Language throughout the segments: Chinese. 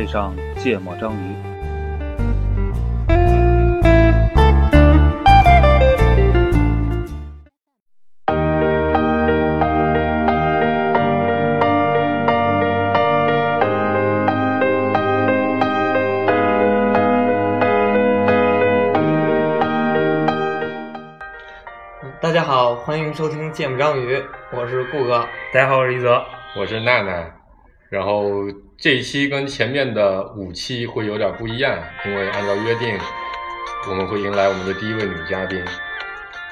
配上芥末章鱼。大家好，欢迎收听《芥末章鱼》，我是顾哥。大家好，我是一泽。我是娜娜，然后这一期跟前面的五期会有点不一样，因为按照约定，我们会迎来我们的第一位女嘉宾。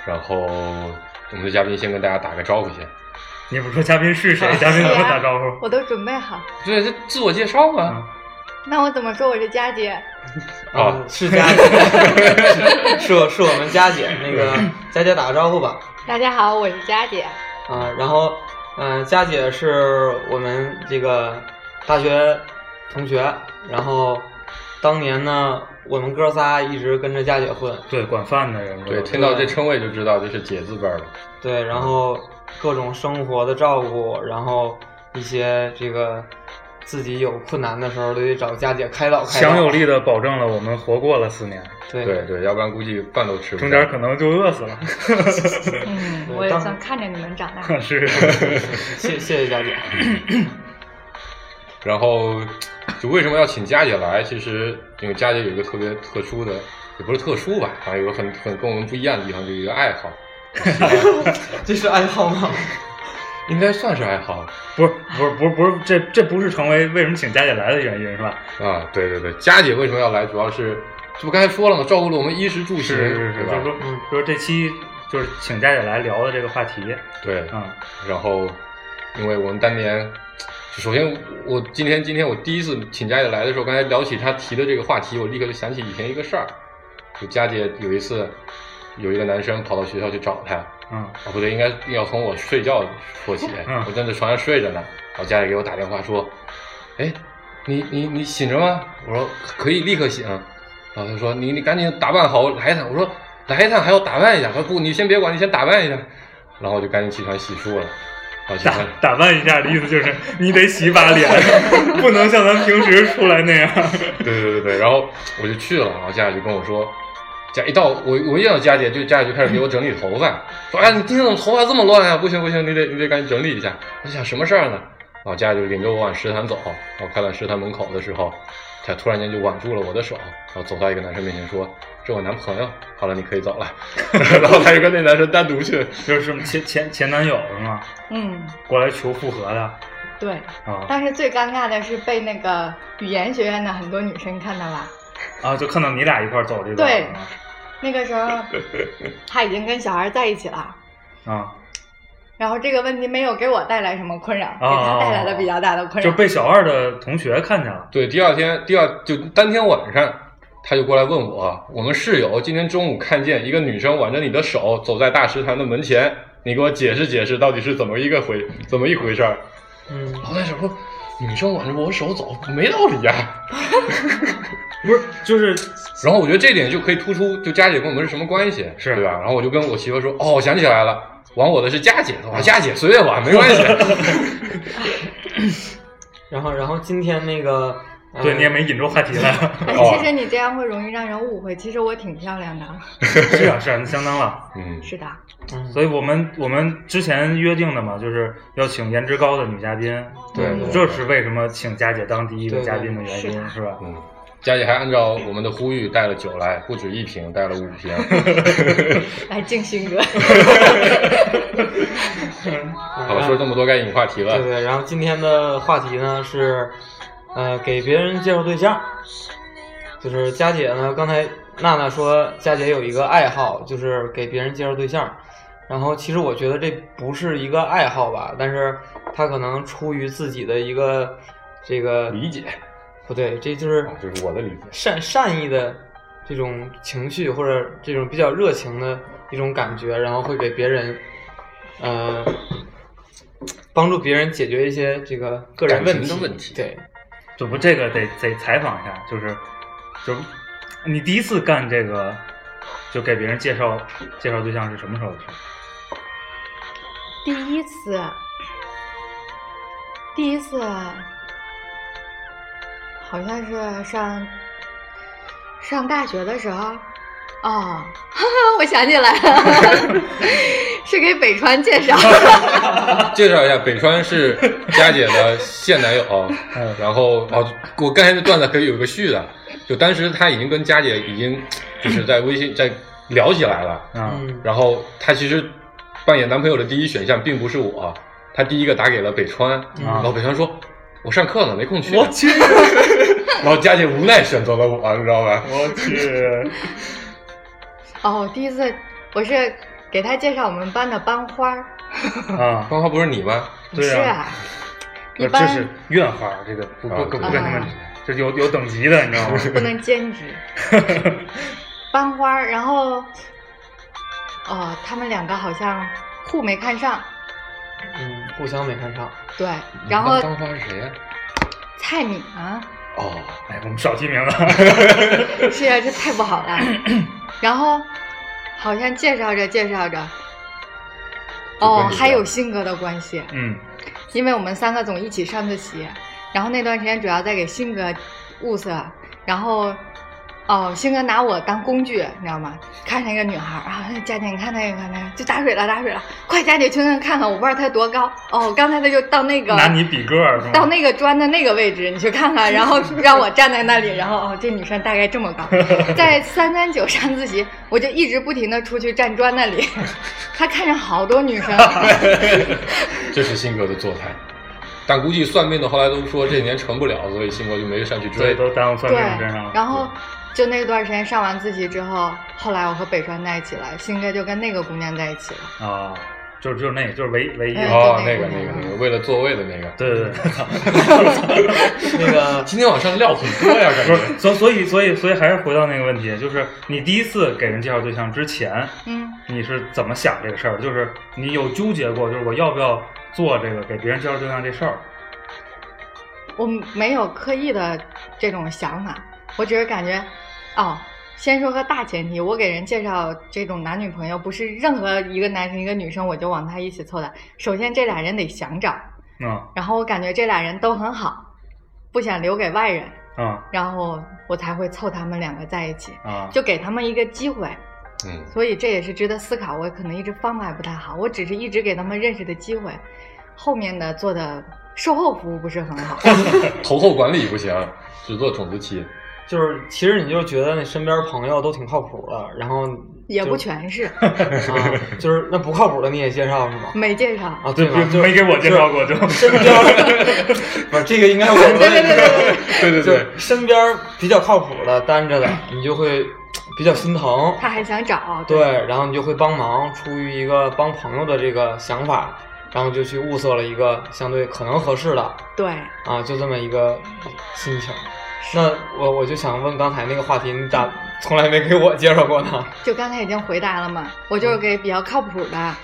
然后我们的嘉宾先跟大家打个招呼先。你不说嘉宾是谁？嘉宾怎么打招呼？我都准备好。对，这自我介绍嘛。那我怎么说我是佳姐？哦，是佳姐，是我是我们佳姐。那个 佳姐打个招呼吧。大家好，我是佳姐。啊，然后嗯，佳姐是我们这个大学同学，然后当年呢，我们哥仨一直跟着佳姐混。对，管饭的人。对，听到这称谓就知道这是姐字辈的。对，然后各种生活的照顾，然后一些这个。自己有困难的时候都得找佳姐开导开导，强有力的保证了我们活过了四年。对对对，要不然估计饭都吃不。中间可能就饿死了。嗯，我也算看着你们长大。是，谢谢谢佳姐。然后，就为什么要请佳姐来？其实因为佳姐有一个特别特殊的，也不是特殊吧，反正有个很很跟我们不一样的地方，就一个爱好。这是爱好吗？应该算是爱好，不是不是不是不是，这这不是成为为什么请佳姐来的原因是吧？啊，对对对，佳姐为什么要来？主要是这不刚才说了吗？照顾了我们衣食住行，是是是，就说嗯，说这期就是请佳姐来聊的这个话题。对，嗯，然后因为我们当年，首先我今天今天我第一次请佳姐来的时候，刚才聊起她提的这个话题，我立刻就想起以前一个事儿，就佳姐有一次有一个男生跑到学校去找她。嗯，哦不对，应该要从我睡觉说起。嗯，我正在床上睡着呢，然后佳姐给我打电话说，哎，你你你醒着吗？我说可以立刻醒。然后她说你你赶紧打扮好来一趟。我说来一趟还要打扮一下。她说不，你先别管，你先打扮一下。然后我就赶紧起床洗漱了。打打扮一下的意思就是你得洗把脸，不能像咱平时出来那样。对对对对，然后我就去了，然后家里就跟我说。家一到我我一见到佳姐，就佳姐就开始给我整理头发，说哎你今天怎么头发这么乱啊？不行不行，你得你得赶紧整理一下。我想什么事儿呢？然后佳姐就领着我往食堂走，然后快到食堂门口的时候，她突然间就挽住了我的手，然后走到一个男生面前说：“是我男朋友。”好了，你可以走了。然后他就跟那男生单独去，就是前前前男友是吗？嗯，过来求复合的。对啊，但是最尴尬的是被那个语言学院的很多女生看到了。啊，就看到你俩一块走这个。对，那个时候 他已经跟小孩在一起了。啊。然后这个问题没有给我带来什么困扰，给他带来了比较大的困扰。就被小二的同学看见了。对，第二天，第二就当天晚上，他就过来问我，我们室友今天中午看见一个女生挽着你的手走在大食堂的门前，你给我解释解释，到底是怎么一个回，怎么一回事儿？嗯。老在想说。女生挽着我手走，没道理呀。不是，就是，然后我觉得这点就可以突出，就佳姐跟我们是什么关系，是对吧？然后我就跟我媳妇说，哦，我想起来了，挽我的是佳姐，啊，佳姐随便挽没关系。然后，然后今天那个。对你也没引出话题来。其实你这样会容易让人误会，其实我挺漂亮的。是啊，是啊，那相当了。嗯，是的。所以我们我们之前约定的嘛，就是要请颜值高的女嘉宾。对，这是为什么请佳姐当第一个嘉宾的原因，是吧？嗯，佳姐还按照我们的呼吁带了酒来，不止一瓶，带了五瓶。来敬新哥。好，说这么多该引话题了。对对，然后今天的话题呢是。呃，给别人介绍对象，就是佳姐呢。刚才娜娜说，佳姐有一个爱好，就是给别人介绍对象。然后，其实我觉得这不是一个爱好吧，但是她可能出于自己的一个这个理解，不对，这就是就是我的理解，善善意的这种情绪或者这种比较热情的一种感觉，然后会给别人呃帮助别人解决一些这个个人问题问题，对。就不这个得得采访一下，就是，就你第一次干这个，就给别人介绍介绍对象是什么时候的事？第一次，第一次，好像是上上大学的时候，哦，哈哈，我想起来了，是给北川介绍。介绍一下，北川是佳姐的现男友，嗯然后哦，我刚才那段子可以有个续的，就当时他已经跟佳姐已经就是在微信在聊起来了，啊，嗯，然后他其实扮演男朋友的第一选项并不是我，他第一个打给了北川，然后北川说。我上课呢，没空去。我去，然后佳姐无奈选择了我，你知道吧？我去，哦，第一次我是给他介绍我们班的班花儿，啊，班花不是你吗？对啊是啊，一般这是院花，这个不不啊不不跟他们啊，这有有等级的，你知道吗？不能兼职。班花儿，然后哦，他们两个好像互没看上，嗯，互相没看上。对，然后班花是谁呀？蔡敏啊，哦，哎，我们少提名了。是啊，这太不好了。然后好像介绍着介绍着，哦，还有聊性格的关系，嗯。因为我们三个总一起上自习，然后那段时间主要在给性格物色，然后。哦，星哥拿我当工具，你知道吗？看上一个女孩儿啊，佳姐，你看那个，看那个，就打水了，打水了，快，佳姐去那看看，我不知道她多高。哦，刚才她就到那个拿你比个儿是吗？到那个砖的那个位置，你去看看，然后 让我站在那里，然后哦，这女生大概这么高，在三三九上自习，我就一直不停的出去站砖那里，他看上好多女生，这是星哥的做态。但估计算命的后来都说这年成不了，所以星哥就没上去对，追。都耽误算对命身上了。，然后就那段时间上完自习之后，后来我和北川在一起了，新哥就跟那个姑娘在一起了，啊，就是就是那个，就是唯唯一哦，那个那个那个那个，为了座位的那个。对对对，那个 今天晚上料很多呀，感不觉。是，所所以所以所以还是回到那个问题，就是你第一次给人介绍对象之前，嗯，你是怎么想这个事儿？就是你有纠结过，就是我要不要做这个给别人介绍对象这事儿？我没有刻意的这种想法，我只是感觉，哦，先说个大前提，我给人介绍这种男女朋友，不是任何一个男生一个女生我就往他一起凑的。首先这俩人得想找，嗯然后我感觉这俩人都很好，不想留给外人，嗯然后我才会凑他们两个在一起，啊就给他们一个机会。嗯，所以这也是值得思考。我可能一直方法也不太好，我只是一直给他们认识的机会，后面的做的售后服务不是很好。投后管理不行，只做种子期。就是，其实你就觉得那身边朋友都挺靠谱的，然后也不全是，啊，就是那不靠谱的你也介绍是吗？没介绍。啊，对吗？就没给我介绍过就。身边，不是这个应该我问对对对对对，对对对，身边比较靠谱的单着的，你就会比较心疼。他还想找。对，然后你就会帮忙，出于一个帮朋友的这个想法，然后就去物色了一个相对可能合适的对，啊，就这么一个心情。那我我就想问刚才那个话题，你咋从来没给我介绍过呢？就刚才已经回答了嘛，我就是给比较靠谱的。啊，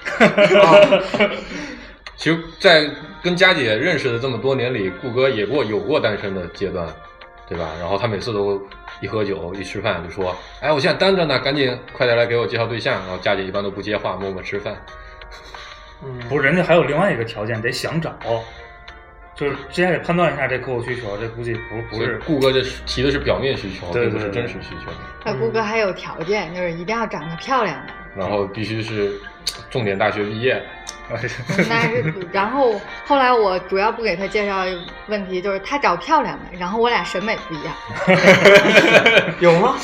其实，在跟佳姐认识的这么多年里，顾哥也过有过单身的阶段，对吧？然后他每次都一喝酒一吃饭就说：“哎，我现在单着呢，赶紧快点来给我介绍对象。”然后佳姐一般都不接话，默默吃饭。嗯，不是，人家还有另外一个条件，得想找，就是之前得判断一下这客户需求，这估计不不是顾哥这提的是表面需求，并不是对对对真实需求。那顾哥还有条件，就是一定要长得漂亮的。然后必须是重点大学毕业，那是，然后后来我主要不给他介绍问题，就是他找漂亮的，然后我俩审美不一样。有吗？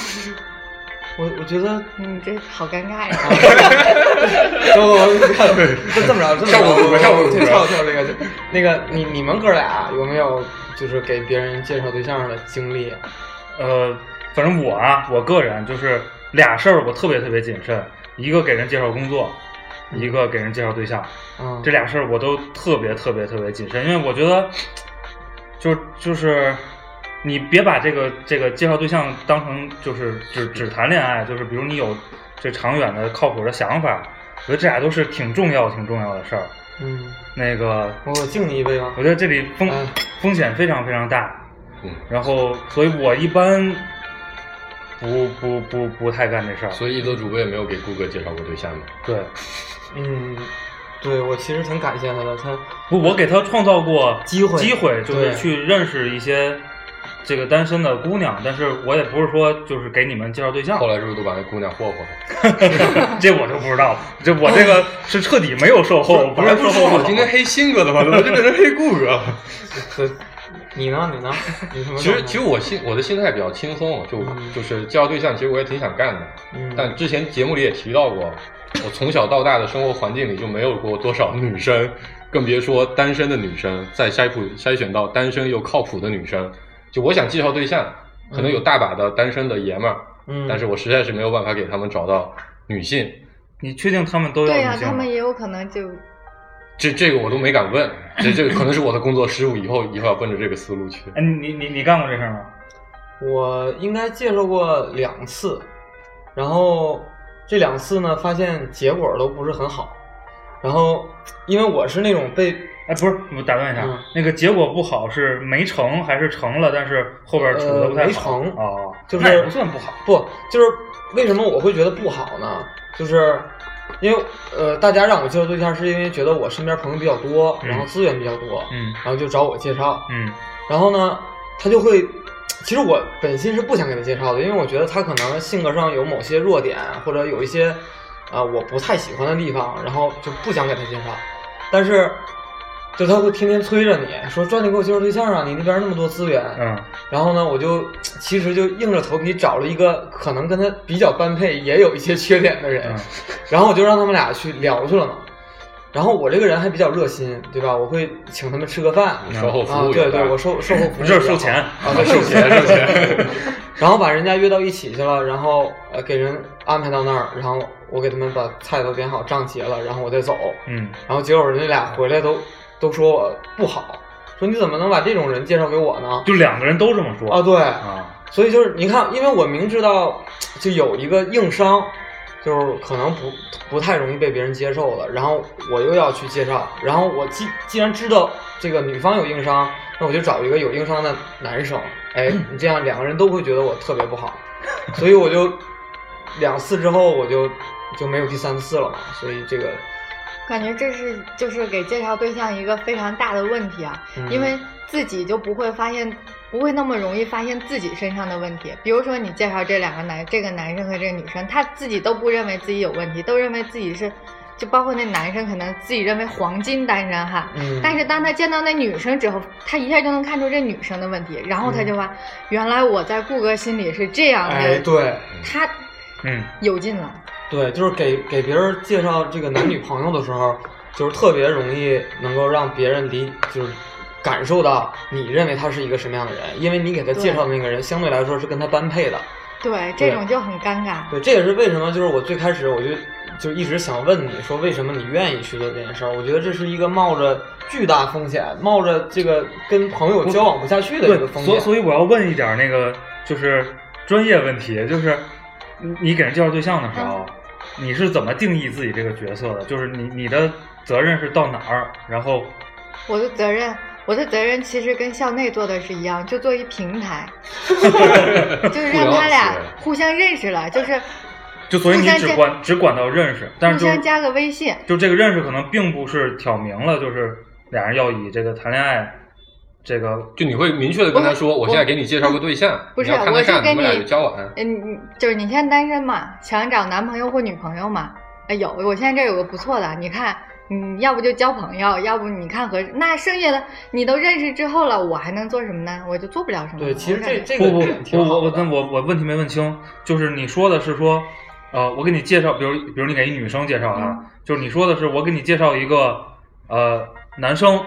我我觉得，嗯，这好尴尬呀。我我 看就这么着，这么着，上我我上我跳跳跳这个，就那个你你们哥俩有没有就是给别人介绍对象的经历？呃，反正我啊，我个人就是俩事儿，我特别特别谨慎，一个给人介绍工作，一个给人介绍对象，嗯，这俩事儿我都特别特别特别谨慎，因为我觉得，就就是你别把这个这个介绍对象当成就是只只谈恋爱，就是比如你有这长远的靠谱的想法，我觉得这俩都是挺重要挺重要的事儿。嗯，那个，我敬你一杯吧。我觉得这里风哎风险非常非常大，嗯，然后所以我一般不不不不太干这事儿。所以一泽主播也没有给顾哥介绍过对象吗。对，嗯，对我其实挺感谢他的，他不，我给他创造过机会机会就是去认识一些这个单身的姑娘，但是我也不是说就是给你们介绍对象后，来是不是都把那姑娘霍霍了？这我就不知道了。这我这个是彻底没有售后，不是本来不是说售后不好。今天黑鑫哥的吗？怎么就变成黑顾哥了？你呢？你呢？你什么？其实其实我心我的心态比较轻松，就嗯就是介绍对象，其实我也挺想干的。嗯但之前节目里也提到过，我从小到大的生活环境里就没有过多少女生，更别说单身的女生。再筛普筛选到单身又靠谱的女生，就我想介绍对象，可能有大把的单身的爷们儿，嗯，但是我实在是没有办法给他们找到女性。你确定他们都要对呀、女性吗他们也有可能就这这个我都没敢问，这这个可能是我的工作失误，以后以后要奔着这个思路去。哎，你你你干过这事儿吗？我应该介绍过两次，然后这两次呢，发现结果都不是很好。然后，因为我是那种被哎，不是，我打断一下，嗯那个结果不好是没成还是成了，但是后边处的不太好？呃没成哦，就是那也不算不好。不就是为什么我会觉得不好呢？就是因为呃，大家让我介绍对象，是因为觉得我身边朋友比较多，嗯然后资源比较多，嗯然后就找我介绍。嗯然后呢，他就会，其实我本心是不想给他介绍的，因为我觉得他可能性格上有某些弱点，或者有一些啊、呃我不太喜欢的地方，然后就不想给他介绍。但是，就他会天天催着你说，抓紧给我介绍对象啊，你那边那么多资源。嗯然后呢，我就其实就硬着头皮找了一个可能跟他比较般配，也有一些缺点的人，嗯然后我就让他们俩去聊去了嘛。然后我这个人还比较热心，对吧？我会请他们吃个饭，售后服啊，务对对，我售售后服务这是收钱啊，对，收钱收钱然后把人家约到一起去了，然后呃给人安排到那儿，然后我给他们把菜都点好，账结了，然后我再走。嗯然后结果人家俩回来都都说我不好，说你怎么能把这种人介绍给我呢？就两个人都这么说啊，对，啊所以就是你看，因为我明知道就有一个硬伤，就是可能不不太容易被别人接受的，然后我又要去介绍，然后我既既然知道这个女方有硬伤，那我就找一个有硬伤的男生，哎，你这样两个人都会觉得我特别不好，所以我就两次之后我就就没有第三次了嘛，所以这个感觉这是就是给介绍对象一个非常大的问题啊，嗯因为自己就不会发现，不会那么容易发现自己身上的问题。比如说你介绍这两个男，这个男生和这个女生，他自己都不认为自己有问题，都认为自己是，就包括那男生可能自己认为黄金单身哈，嗯，但是当他见到那女生之后，他一下就能看出这女生的问题，然后他就发，原来我在顾哥心里是这样的，哎对。他嗯有劲了。对，就是给给别人介绍这个男女朋友的时候，就是特别容易能够让别人理，就是感受到你认为他是一个什么样的人，因为你给他介绍的那个人相对来说是跟他般配的。对，这种就很尴尬。对，这也是为什么就是我最开始我就就一直想问你说，为什么你愿意去做这件事儿？我觉得这是一个冒着巨大风险，冒着这个跟朋友交往不下去的一个，风险。所以所以我要问一点那个就是专业问题，就是你你给人介绍对象的时候，你是怎么定义自己这个角色的？就是你你的责任是到哪儿，然后我的责任，我的责任其实跟校内做的是一样，就做一平台，就是让他俩互相认识了，就是就所以你只管只管到认识，但是就互相加个微信。就这个认识可能并不是挑明了，就是俩人要以这个谈恋爱这个就你会明确的跟他说，我现在给你介绍个对象，不是你要看看看，我是跟你们俩你就交往。嗯，就是你现在单身嘛，想找男朋友或女朋友嘛？哎，有，我现在这有个不错的，你看，你要不就交朋友，要不你看合适。那剩下的你都认识之后了，我还能做什么呢？我就做不了什么。对，其实这这个不不我我那我我问题没问清，就是你说的是说，呃，我给你介绍，比如比如你给一女生介绍啊，嗯就是你说的是我给你介绍一个呃男生，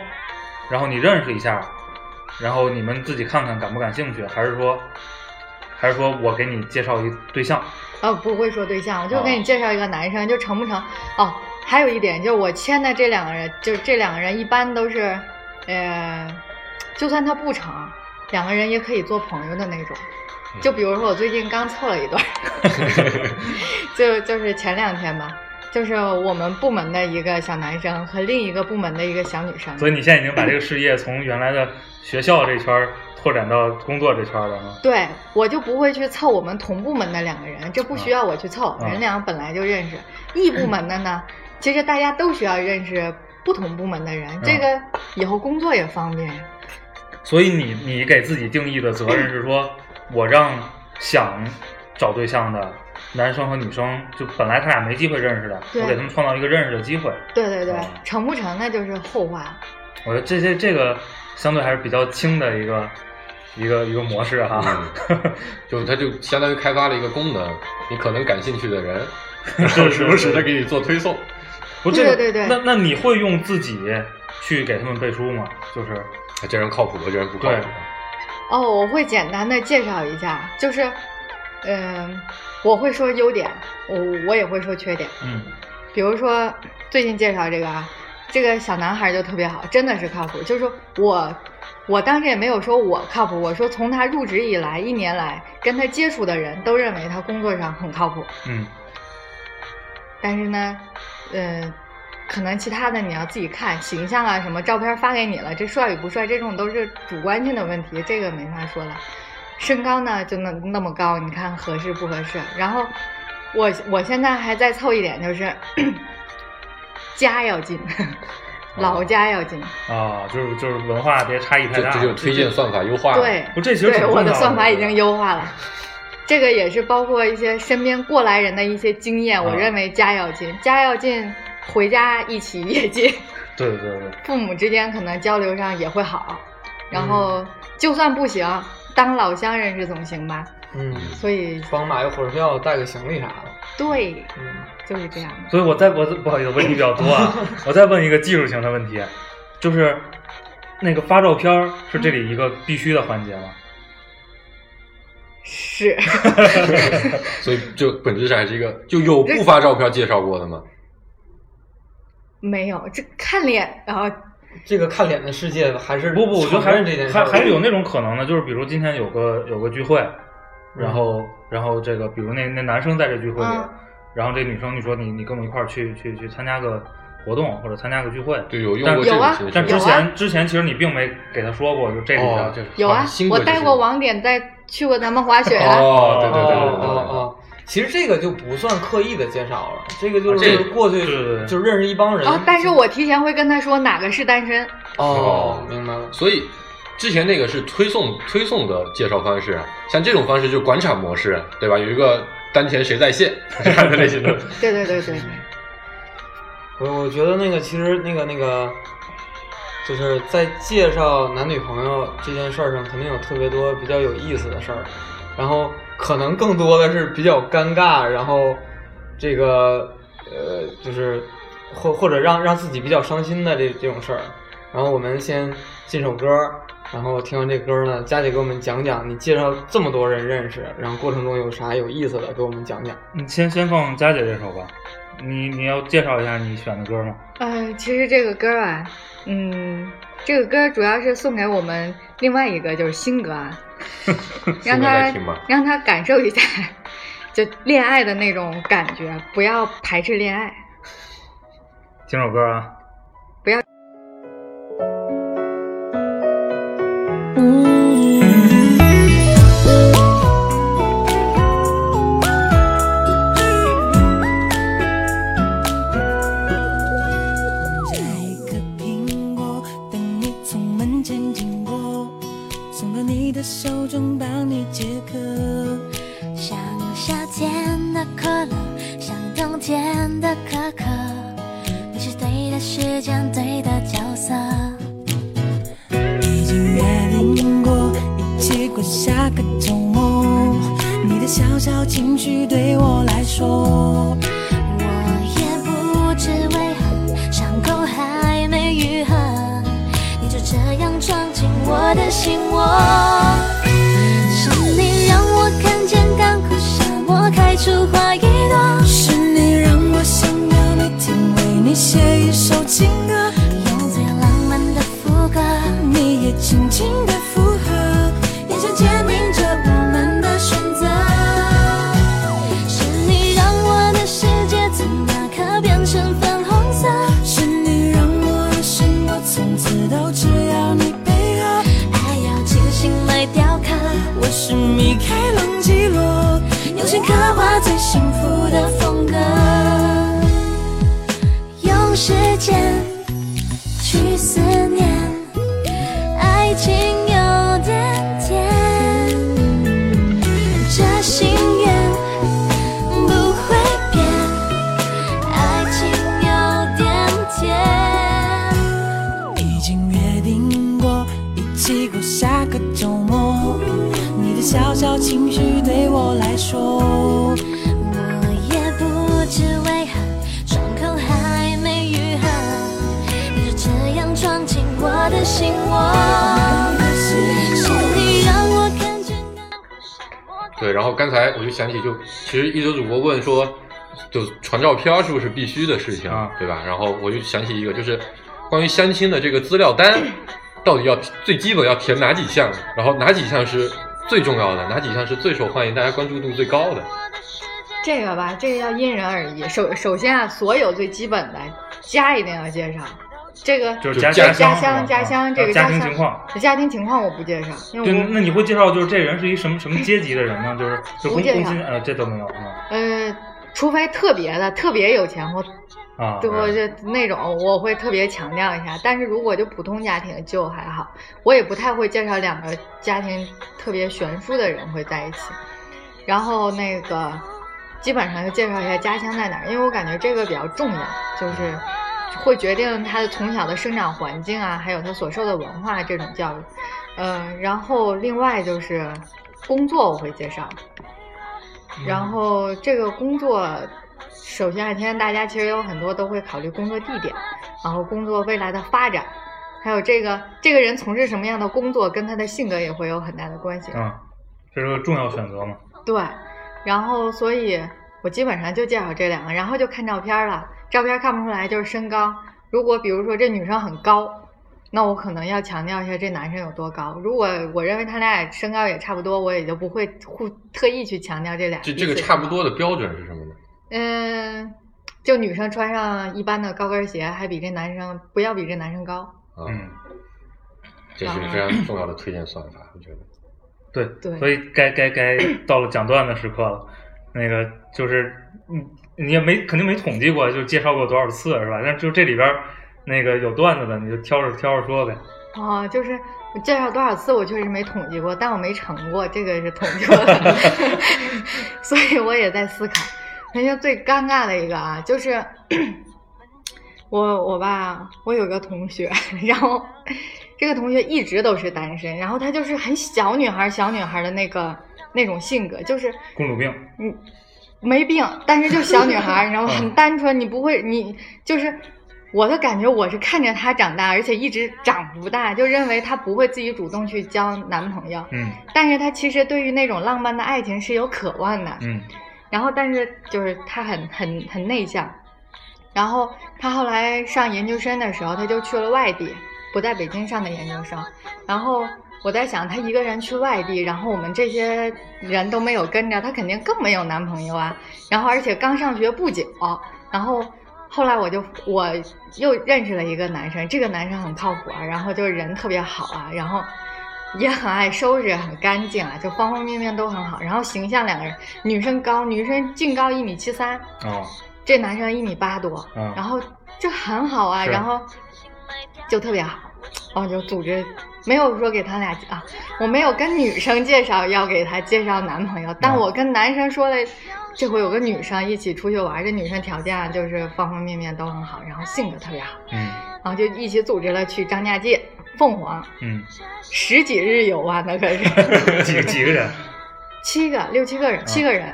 然后你认识一下，然后你们自己看看感不感兴趣，还是说还是说我给你介绍一对象？哦，不会说对象，我就给哦你介绍一个男生，就成不成？哦，还有一点就是我签的这两个人，就是这两个人一般都是，呃，就算他不成，两个人也可以做朋友的那种。就比如说我最近刚凑了一段，就就是前两天吧，就是我们部门的一个小男生和另一个部门的一个小女生。所以你现在已经把这个事业从原来的学校这圈儿拓展到工作这圈儿了吗？对，我就不会去凑我们同部门的两个人，这不需要我去凑，啊人俩本来就认识。异部门的呢，其实大家都需要认识不同部门的人，这个以后工作也方便。所以你你给自己定义的责任是说，我让想找对象的男生和女生，就本来他俩没机会认识的，我给他们创造一个认识的机会。对对对啊，成不成那就是后话了。我觉得这这这个相对还是比较轻的一个一个一个模式哈。嗯 就它就相当于开发了一个功能，你可能感兴趣的人，然后 时不时的给你做推送。不，这个对对对那那你会用自己去给他们背书吗？就是啊这人靠谱，这人不靠谱。哦，我会简单的介绍一下，就是，嗯、我会说优点，我我也会说缺点。嗯比如说最近介绍这个啊，这个小男孩就特别好，真的是靠谱。就是说我我当时也没有说我靠谱，我说从他入职以来一年来跟他接触的人都认为他工作上很靠谱。嗯但是呢，呃，可能其他的你要自己看形象啊，什么照片发给你了，这帅与不帅这种都是主观性的问题，这个没法说了。身高呢就那那么高，你看合适不合适？然后我我现在还在凑一点，就是 家要近，老家要近。啊，就是就是文化别差异太大。这这就推荐算法优化了。对，不这其实我的算法已经优化了。这个也是包括一些身边过来人的一些经验，我啊认为家要近，家要近，回家一起也近。对对对对，父母之间可能交流上也会好，然后就算不行，当老乡认识总行吧。嗯，所以帮买个火车票，带个行李啥的。对，嗯，就是这样的。所以我再我不好意思，问题比较多啊，我再问一个技术型的问题，就是那个发照片是这里一个必须的环节吗？是，所以就本质上还是一个，就有不发照片介绍过的吗？没有这看脸，然后这个看脸的世界还是不不，我觉得还是这件事还还是有那种可能的，就是比如今天有个有个聚会，然后然后这个比如那那男生在这聚会里，嗯。然后这女生你说你你跟我一块儿去去去参加个活动或者参加个聚会，对，有用但过这有啊种形式。但之前之前其实你并没给他说过，就这里的、哦，就是有啊我带过网点，带去过咱们滑雪啊。哦，对对对对哦对。对哦哦，其实这个就不算刻意的介绍了，这个就啊是过去对对对就认识一帮人。哦，但是我提前会跟他说哪个是单身。哦，明白了。所以之前那个是推送推送的介绍方式，像这种方式就是广场模式，对吧？有一个当前谁在线 这样的类型的。对对对对，我我觉得那个其实那个那个，就是在介绍男女朋友这件事儿上，肯定有特别多比较有意思的事儿，然后可能更多的是比较尴尬，然后这个呃就是或或者让让自己比较伤心的这这种事儿。然后我们先进首歌，然后听完这歌呢，佳姐给我们讲讲你介绍这么多人认识，然后过程中有啥有意思的，给我们讲讲。你先先放佳姐这首吧，你你要介绍一下你选的歌吗？呃，其实这个歌啊，嗯，这个歌主要是送给我们另外一个就是新哥啊，让他让他感受一下 就恋爱的那种感觉，不要排斥恋爱。听首歌啊。然后刚才我就想起就，其实一则主播问说，就传照片是不是必须的事情，啊对吧？然后我就想起一个，就是关于相亲的这个资料单，到底要最基本要填哪几项，然后哪几项是最重要的，哪几项是最受欢迎、大家关注度最高的？这个吧，这个要因人而异。首首先啊，所有最基本的家一定要介绍，这个就是就家家乡家乡这个家家庭情况。家庭情况我不介绍，因就为那你会介绍就是这人是一什么什么阶级的人吗？就是就工不介绍工薪呃这都没有啊。呃，除非特别的特别有钱或啊对我就那种我会特别强调一下，但是如果就普通家庭就还好，我也不太会介绍两个家庭特别悬殊的人会在一起，然后那个基本上就介绍一下家乡在哪儿，因为我感觉这个比较重要，就是会决定他的从小的生长环境啊，还有他所受的文化这种教育，嗯、然后另外就是工作我会介绍，然后这个工作，首先啊，现在大家其实有很多都会考虑工作地点，然后工作未来的发展，还有这个这个人从事什么样的工作，跟他的性格也会有很大的关系。嗯，这是个重要选择嘛。对，然后所以我基本上就介绍这两个，然后就看照片了。照片看不出来就是身高，如果比如说这女生很高，那我可能要强调一下这男生有多高。如果我认为他俩身高也差不多，我也就不会互特意去强调这俩。这这个差不多的标准是什么呢？嗯，就女生穿上一般的高跟鞋，还比这男生不要比这男生高。啊，嗯，这是非常重要的推荐算法，我觉得。对，对所以该该该到了讲段的时刻了。那个就是你你也没肯定没统计过，就介绍过多少次是吧？但就这里边那个有段子的，你就挑着挑着说呗。哦，就是我介绍多少次，我确实没统计过，但我没成过，这个是统计过的，所以我也在思考。人家最尴尬的一个啊，就是我我吧，我有个同学，然后这个同学一直都是单身，然后她就是很小女孩小女孩的那个那种性格，就是公主病，嗯，没病，但是就小女孩儿，你知道吗？嗯很单纯，你不会，你就是我的感觉，我是看着她长大，而且一直长不大，就认为她不会自己主动去交男朋友。嗯但是她其实对于那种浪漫的爱情是有渴望的。嗯然后，但是就是她很很很内向。然后她后来上研究生的时候，她就去了外地，不在北京上的研究生。然后我在想，她一个人去外地，然后我们这些人都没有跟着，她肯定更没有男朋友啊。然后而且刚上学不久，然后后来我就我又认识了一个男生，这个男生很靠谱啊，然后就是人特别好啊，然后。也很爱收拾，很干净啊，就方方面面都很好。然后形象两个人，女生高，女生净高一米七三，哦这男生一米八多，嗯然后就很好啊，然后就特别好，然后就组织没有说给他俩啊，我没有跟女生介绍要给他介绍男朋友，但嗯我跟男生说了，这回有个女生一起出去玩，这女生条件啊就是方方面面都很好，然后性格特别好，嗯然后就一起组织了去张家界、凤凰嗯，十几日游啊，那可是 几个几个人？七个六七个人，七个人。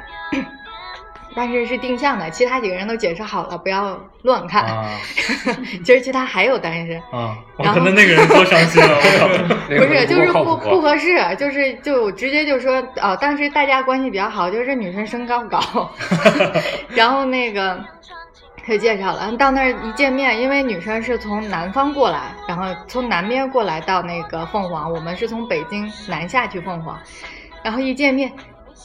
但是是定向的，其他几个人都解释好了，不要乱看。啊 其实其他还有单身，啊！我然后可能那个人多伤心啊！不是，就是不不合适，就是就直接就说啊、当时大家关系比较好，就是这女生身高高，然后那个他就介绍了，到那儿一见面，因为女生是从南方过来，然后从南边过来到那个凤凰，我们是从北京南下去凤凰，然后一见面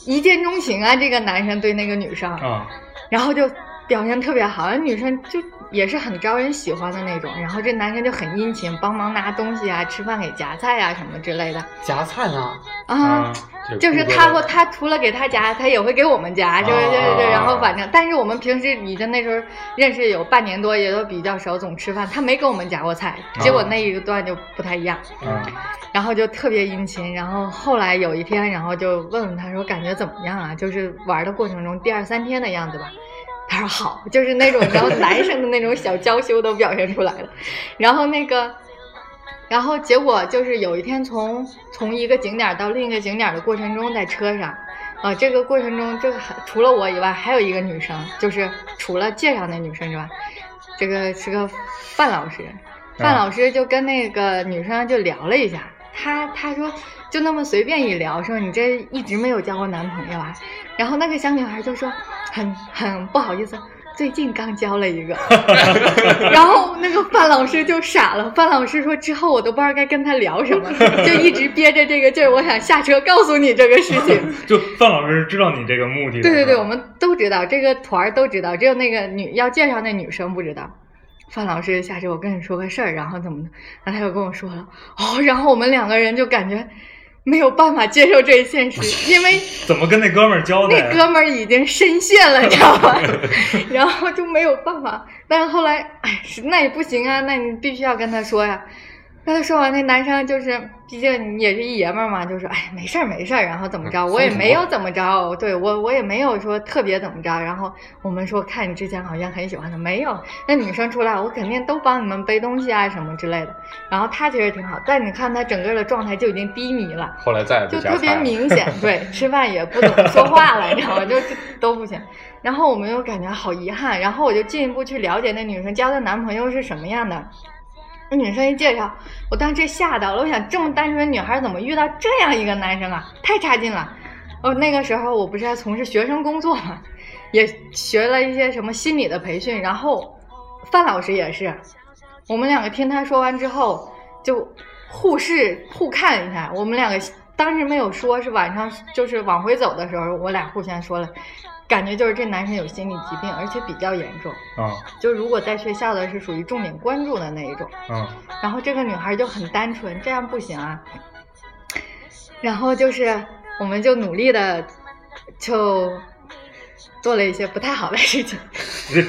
一见钟情啊，这个男生对那个女生，啊。然后就表现特别好，那女生就也是很招人喜欢的那种。然后这男生就很殷勤，帮忙拿东西啊，吃饭给夹菜啊什么之类的夹菜呢？啊啊。就是他会，他除了给他夹，他也会给我们夹，就是对对对。啊然后反正，但是我们平时已经那时候认识有半年多，也都比较熟，总吃饭。他没给我们夹过菜，结果那一段就不太一样。啊然后就特别殷勤，然后后来有一天，然后就问问他说感觉怎么样啊？就是玩的过程中第二三天的样子吧。他说好，就是那种然后 男生的那种小娇羞都表现出来了。然后那个然后结果就是有一天从从一个景点到另一个景点的过程中，在车上，啊，这个过程中，这个除了我以外，还有一个女生，就是除了介绍那女生之外，这个是个范老师，范老师就跟那个女生就聊了一下，他他说就那么随便一聊，说你这一直没有交过男朋友啊，然后那个小女孩就说很很不好意思。最近刚交了一个，然后那个范老师就傻了。范老师说：“之后我都不知道该跟他聊什么，就一直憋着这个劲儿。我想下车告诉你这个事情。就范老师知道你这个目的的。对对对，我们都知道，这个团儿都知道，只有那个女要介绍那女生不知道。范老师下车，我跟你说个事儿，然后怎么的，然后他又跟我说了，哦，然后我们两个人就感觉没有办法接受这一现实，因为怎么跟那哥们儿交代？那哥们儿已经深陷了，你知道吧？然后就没有办法。但是后来，哎，是那也不行啊，那你必须要跟他说呀。跟他说完，那男生就是，毕竟也是一爷们儿嘛，就说，哎，没事儿没事儿，然后怎么着，我也没有怎么着，对我我也没有说特别怎么着。然后我们说，看你之前好像很喜欢他，没有。那女生出来，我肯定都帮你们背东西啊什么之类的。然后他其实挺好，但你看他整个的状态就已经低迷了。后来再也不就特别明显，对，吃饭也不怎么说话了，你知道吗？就就都不行。然后我们又感觉好遗憾，然后我就进一步去了解那女生交的男朋友是什么样的。那女生一介绍，我当时吓到了，我想这么单纯的女孩怎么遇到这样一个男生啊？太差劲了！哦，那个时候我不是还从事学生工作嘛，也学了一些什么心理的培训，然后范老师也是，我们两个听他说完之后，就互视互看一下。我们两个当时没有说，是晚上就是往回走的时候，我俩互相说了，感觉就是这男生有心理疾病，而且比较严重。啊就如果在学校的是属于重点关注的那一种。嗯然后这个女孩就很单纯，这样不行啊。然后就是，我们就努力的就做了一些不太好的事情，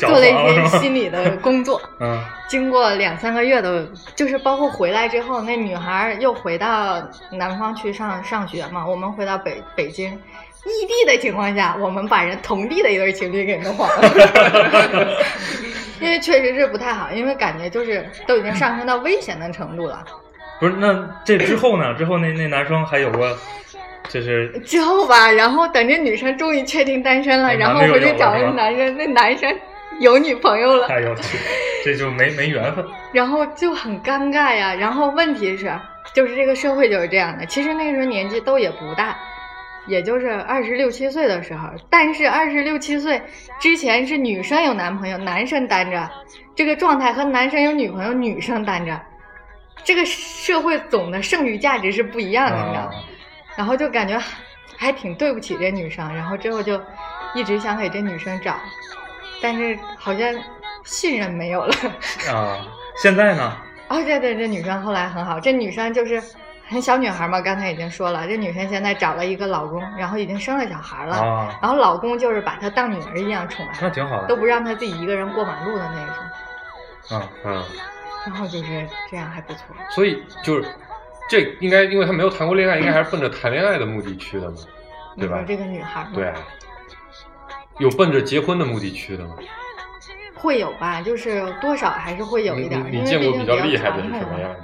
做了一些？心理的工作。嗯经过两三个月的，就是包括回来之后，那女孩又回到南方去上上学嘛，我们回到北北京，异地的情况下，我们把人同地的一对情侣给弄黄了，因为确实是不太好，因为感觉就是都已经上升到危险的程度了。不是，那这之后呢？之后那那男生还有过，就是之后吧，然后等这女生终于确定单身了，哎然后回去找那有了是吧男生，那男生有女朋友了，哎呦去，这就没没缘分。然后就很尴尬呀。然后问题是，就是这个社会就是这样的。其实那个时候年纪都也不大，也就是二十六七岁的时候。但是二十六七岁之前是女生有男朋友，男生单着，这个状态和男生有女朋友，女生单着，这个社会总的剩余价值是不一样的，你知道啊吗？然后就感觉还挺对不起这女生，然后之后就一直想给这女生找，但是好像信任没有了。啊，现在呢？哦，对对，这女生后来很好，这女生就是很小女孩嘛，刚才已经说了，这女生现在找了一个老公，然后已经生了小孩了，啊，然后老公就是把她当女儿一样宠爱，那挺好的。都不让她自己一个人过马路的那种，啊，嗯，然后就是这样还不错。所以就是这应该，因为他没有谈过恋爱，应该还是奔着谈恋爱的目的去的嘛，对吧？这个女孩吗对啊，有奔着结婚的目的去的吗？会有吧，就是多少还是会有一点儿，你你见过比较厉害的是什么样的？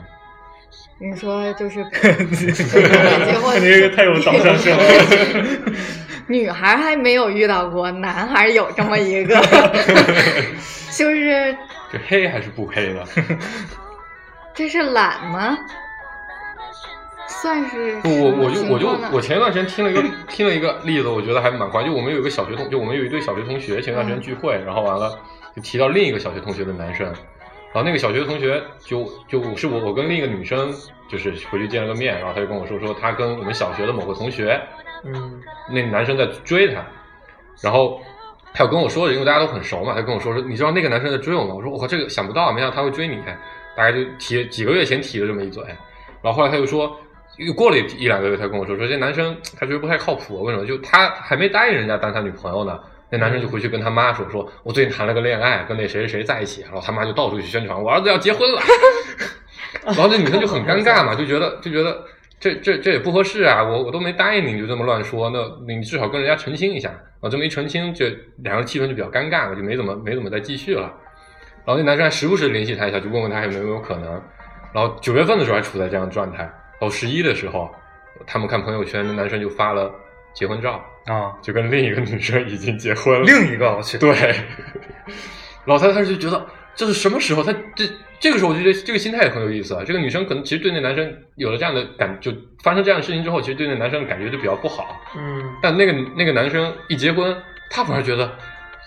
你说就是 结婚个太有导向性了。女孩还没有遇到过，男孩有这么一个，就是这黑还是不黑的？这是懒吗？算是不，我我就我就我前一段时间听了一个听了一个例子，我觉得还蛮快。就我们有一个小学同，就我们有一对小学同学，前段时间聚会，然后完了就提到另一个小学同学的男生，然后那个小学同学就就是我我跟另一个女生就是回去见了个面，然后他就跟我说说他跟我们小学的某个同学，嗯那男生在追他，然后他有跟我说的，因为大家都很熟嘛，他跟我说说你知道那个男生在追我吗？我说我靠，这个想不到啊，没想到他会追你，大概就提几个月前提了这么一嘴，然后后来他就说。又过了一一两个月，他跟我说说这男生他觉得不太靠谱，为什么？就他还没答应人家当他女朋友呢，那男生就回去跟他妈说说，我最近谈了个恋爱，跟那谁谁谁在一起，然后他妈就到处去宣传我儿子要结婚了，然后这女生就很尴尬嘛，就觉得就觉得这这这也不合适啊，我我都没答应你，你就这么乱说，那你至少跟人家澄清一下啊，这么一澄清，这两个人气氛就比较尴尬了，就没怎么没怎么再继续了。然后那男生还时不时联系他一下，就问问他有没有可能。然后九月份的时候还处在这样的状态，到十一的时候，他们看朋友圈，那男生就发了结婚照，啊，就跟另一个女生已经结婚了。另一个我去，对，然后他他就觉得这是什么时候？他这这个时候我就觉得这个心态也很有意思啊。这个女生可能其实对那男生有了这样的感，就发生这样的事情之后，其实对那男生感觉就比较不好。嗯，但那个那个男生一结婚，他反而觉得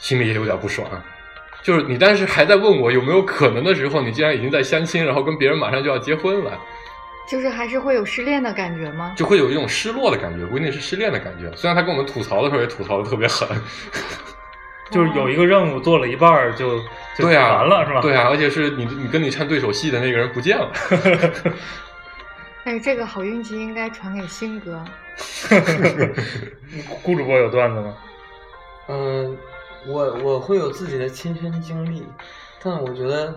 心里也有点不爽。就是你当时还在问我有没有可能的时候，你竟然已经在相亲，然后跟别人马上就要结婚了，就是还是会有失恋的感觉吗？就会有一种失落的感觉，不一定是失恋的感觉。虽然他跟我们吐槽的时候也吐槽的特别狠，就是有一个任务做了一半就就 对啊，完了是吧？对啊，而且是你你跟你唱对手戏的那个人不见了。但是这个好运气应该传给新哥。顾主播有段子吗？嗯，我我会有自己的亲身经历，但我觉得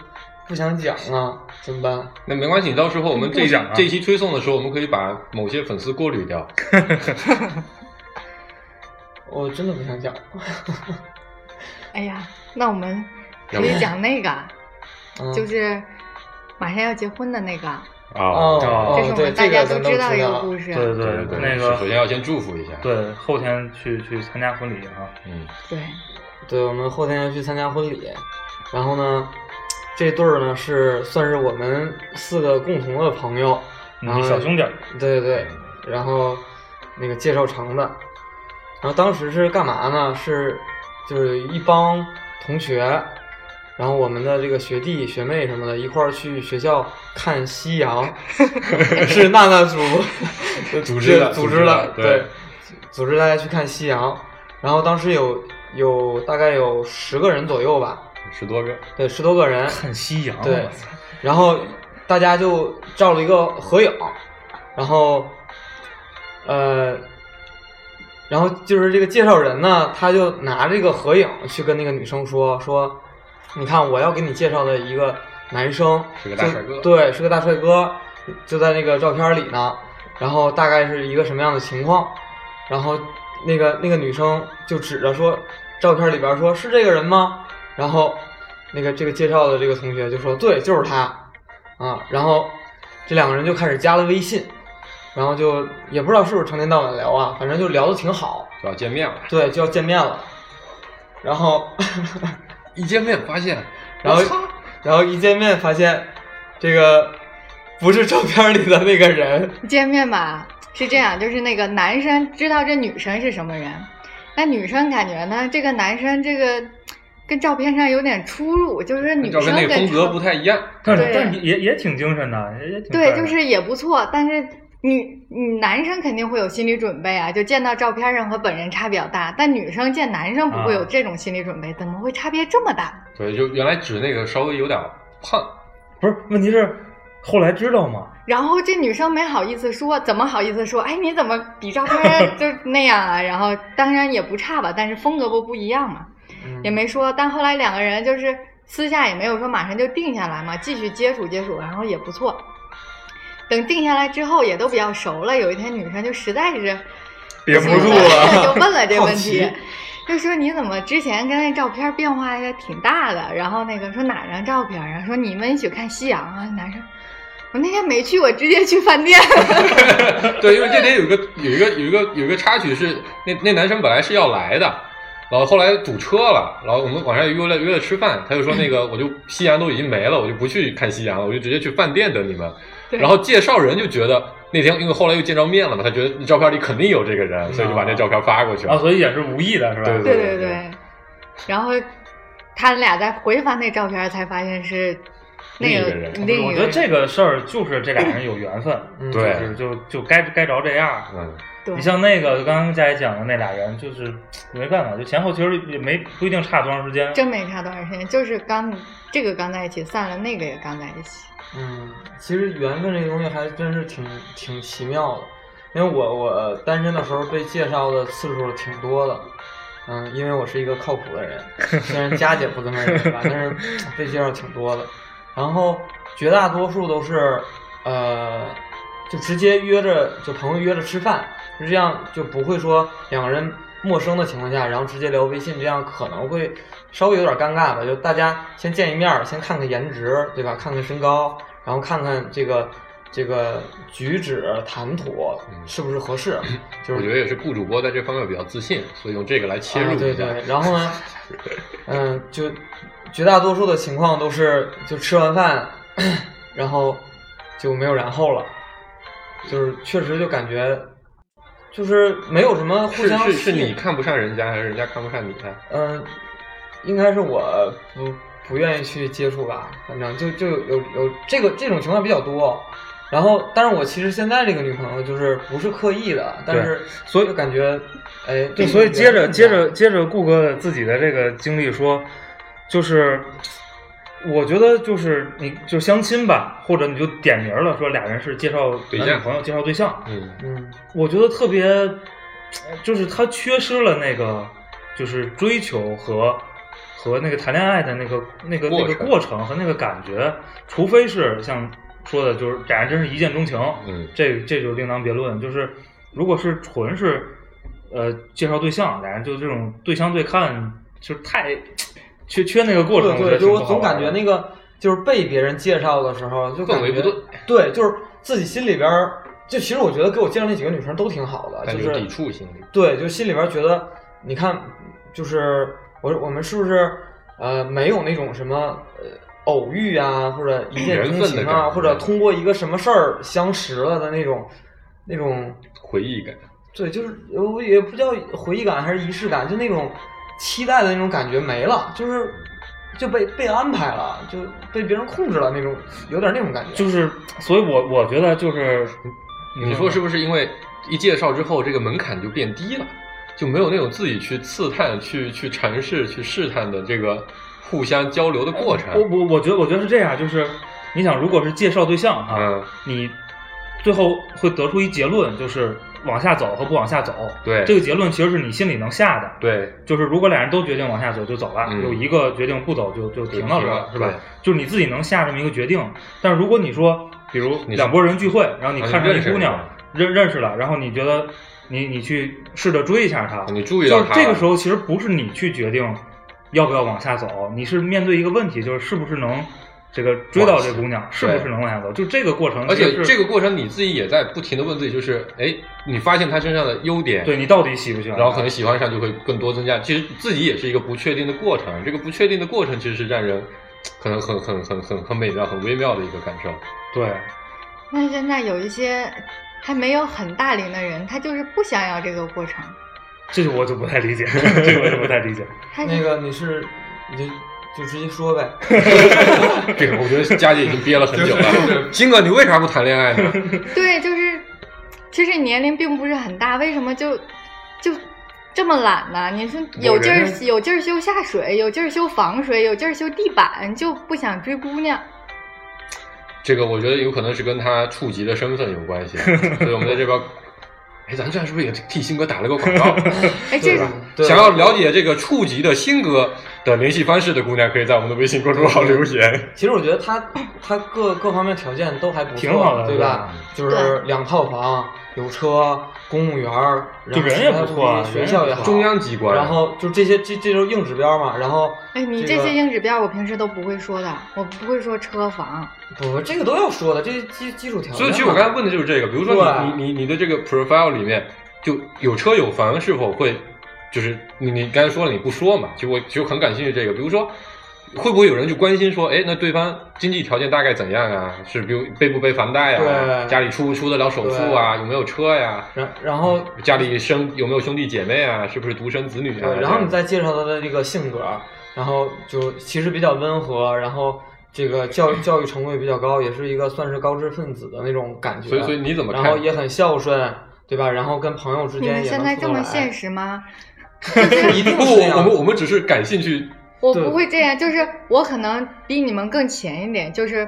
不想讲啊，怎么办？那没关系，到时候我们这讲啊这一期推送的时候，我们可以把某些粉丝过滤掉。我真的不想讲。哎呀，那我们可以讲那个，嗯 就是马上要结婚的那个，啊，哦哦这是我，们大家都知道一个故事。对对对，那个首先要先祝福一下。，对，后天去去参加婚礼啊。嗯，对对，我们后天要去参加婚礼，然后呢，这对儿呢是算是我们四个共同的朋友，然后嗯，小兄弟，对对对，然后那个介绍成的，然后当时是干嘛呢？是就是一帮同学，然后我们的这个学弟学妹什么的，一块儿去学校看夕阳，是娜娜组 组织的组组织的对，组织大家去看夕阳，然后当时有有大概有十个人左右吧，十多个，对，十多个人，看夕阳，对然后大家就照了一个合影，然后，呃，然后就是这个介绍人呢，他就拿这个合影去跟那个女生说说，你看我要给你介绍的一个男生是个大帅哥对，是个大帅哥，就在那个照片里呢，然后大概是一个什么样的情况，然后那个那个女生就指着说照片里边说是这个人吗？然后那个这个介绍的这个同学就说对，就是他。啊，然后这两个人就开始加了微信，然后就也不知道是不是成天到晚聊啊，反正就聊的挺好，就要见面了。对，就要见面了，然后 一见面发现，然后然后一见面发现这个不是照片里的那个人，见面吧是这样，就是那个男生知道这女生是什么人，那女生感觉呢，这个男生这个跟照片上有点出入，就是女照生跟那个风格不太一样。但是但也也挺精神的，也也挺对，就是也不错，但是女女男生肯定会有心理准备啊，就见到照片上和本人差比较大，但女生见男生不会有啊这种心理准备，怎么会差别这么大？对，就原来指那个稍微有点胖，不是问题是后来知道吗？然后这女生没好意思说，怎么好意思说？哎，你怎么比照片 就那样啊？然后当然也不差吧，但是风格不不一样嘛，嗯也没说。但后来两个人就是私下也没有说马上就定下来嘛，继续接触接触，然后也不错。等定下来之后也都比较熟了，有一天女生就实在是憋不住了，就问了这问题，就说你怎么之前跟那照片变化也挺大的？然后那个说哪张照片啊？说你们一起看夕阳啊？男生，我那天没去，我直接去饭店。对，因为这天有一个有一个有一个有一个插曲是，那那男生本来是要来的，然后后来堵车了，然后我们晚上也约了约了吃饭，他就说那个 我就夕阳都已经没了，我就不去看夕阳了，我就直接去饭店等你们。然后介绍人就觉得那天因为后来又见着面了嘛，他觉得照片里肯定有这个人，所以就把那照片发过去了啊，所以也是无意的是吧？对对对对对，然后他俩再回翻那照片，才发现是那个另一个人另一个我觉得这个事儿就是这俩人有缘分，嗯对就是就就该该着这样。嗯，对你像那个刚刚佳姐讲的那俩人，就是没办法，就前后其实也没不一定差多长时间。真没差多长时间，就是刚这个刚在一起，散了那个也刚在一起。嗯，其实缘分这个东西还真是挺挺奇妙的，因为我我单身的时候被介绍的次数挺多的，嗯，因为我是一个靠谱的人，虽然佳姐不这么认为吧，但是被介绍挺多的，然后绝大多数都是呃，就直接约着就朋友约着吃饭，就这样就不会说两个人陌生的情况下，然后直接聊微信，这样可能会稍微有点尴尬吧。就大家先见一面儿，先看看颜值，对吧？看看身高，然然后看看这个这个举止谈吐嗯是不是合适，就是我觉得也是顾主播在这方面比较自信，所以用这个来切入。对对，然后呢，嗯，就绝大多数的情况都是就吃完饭，然后就没有然后了，就是确实就感觉就是没有什么互相是是你看不上人家，还是人家看不上你啊？嗯，应该是我不不愿意去接触吧，反正就就有有有这个这种情况比较多。然后，但是我其实现在这个女朋友就是不是刻意的，但是所以就感觉，哎，对，所以接着接着接着顾哥自己的这个经历说，就是我觉得就是你就相亲吧，或者你就点名了说俩人是介绍男女朋友介绍对象，嗯，嗯，我觉得特别，就是他缺失了那个就是追求和和那个谈恋爱的那个那个那个过程。过程和那个感觉，除非是像说的，就是俩人真是一见钟情，嗯。这这就另当别论。就是如果是纯是呃介绍对象，俩人就这种对象对看，就是太缺缺那个过程，对对，就我总感觉觉那个就是被别人介绍的时候，就感觉不对，对，就是自己心里边儿，就其实我觉得给我介绍那几个女生都挺好的，就是抵触心理。对，就心里边觉得，你看，就是我我们是不是呃没有那种什么呃偶遇啊，或者一见钟情啊，或者通过一个什么事儿相识了的那种那种，回忆感，对，就是我也不叫回忆感还是仪式感，就那种期待的那种感觉没了，就是就被被安排了，就被别人控制了那种，有点那种感觉。就是，所以我我觉得就是你说是不是因为一介绍之后，这个门槛就变低了，就没有那种自己去刺探、去去尝试、去试探的这个互相交流的过程？我我我觉得我觉得是这样，就是你想，如果是介绍对象哈，嗯你最后会得出一结论，就是往下走和不往下走。对这个结论其实是你心里能下的。对，就是如果俩人都决定往下走就走了，嗯有一个决定不走就就停到这儿了，是吧对？就是你自己能下这么一个决定。但是如果你说，比如两拨人聚会，然后你啊看上一姑娘，认认识了，然后你觉得你你去试着追一下她，你注意就是到他了这个时候其实不是你去决定要不要往下走，你是面对一个问题，就是是不是能这个追到这姑娘，是不是能往下走？就这个过程而且这个过程你自己也在不停的问自己，就是哎，你发现她身上的优点，对你到底喜不喜欢？然后可能喜欢上就会更多增加。其实自己也是一个不确定的过程，这个不确定的过程其实是让人可能很很很很很美妙、很微妙的一个感受。对。那现在有一些还没有很大龄的人，他就是不想要这个过程，这个我就不太理解，这个我就不太理解。他那个你是你就就直接说呗。这个我觉得佳姐已经憋了很久了。金哥，你为啥不谈恋爱呢？对，就是其实你年龄并不是很大，为什么就就这么懒呢？你说有劲儿有劲儿修下水，有劲儿修防水，有劲儿修地板，就不想追姑娘。这个我觉得有可能是跟他处级的身份有关系，所以我们在这边，哎，咱这样是不是也替新哥打了个广告？哎，这是想要了解这个处级的新哥的联系方式的姑娘，可以在我们的微信公众号留言。其实我觉得他他各各方面条件都还不错，挺好的对吧？就是两套房，有车，公务员，然后就人也不错啊学校也好，中央机关，然后就这些这这就是硬指标嘛。然后哎，你这些硬指标我平时都不会说的，我不会说车房。不不，这个都要说的，这些基基础条件。所以其实我刚才问的就是这个，比如说你你你你的这个 profile 里面就有车有房，是否会就是你你刚才说了你不说嘛？就我就很感兴趣这个，比如说会不会有人就关心说，哎，那对方经济条件大概怎样啊？是比如背不背房贷啊？对家里出不出得了首付啊？有没有车呀？然然后家里生有没有兄弟姐妹啊？是不是独生子女啊？对，然后你再介绍他的这个性格，然后就其实比较温和，然后这个教育教育程度也比较高，也是一个算是高知分子的那种感觉。所以所以你怎么看然后也很孝顺，对吧？然后跟朋友之你们间也现在这么现实吗？一定不，我们我们只是感兴趣。我不会这样，就是我可能比你们更前一点，就是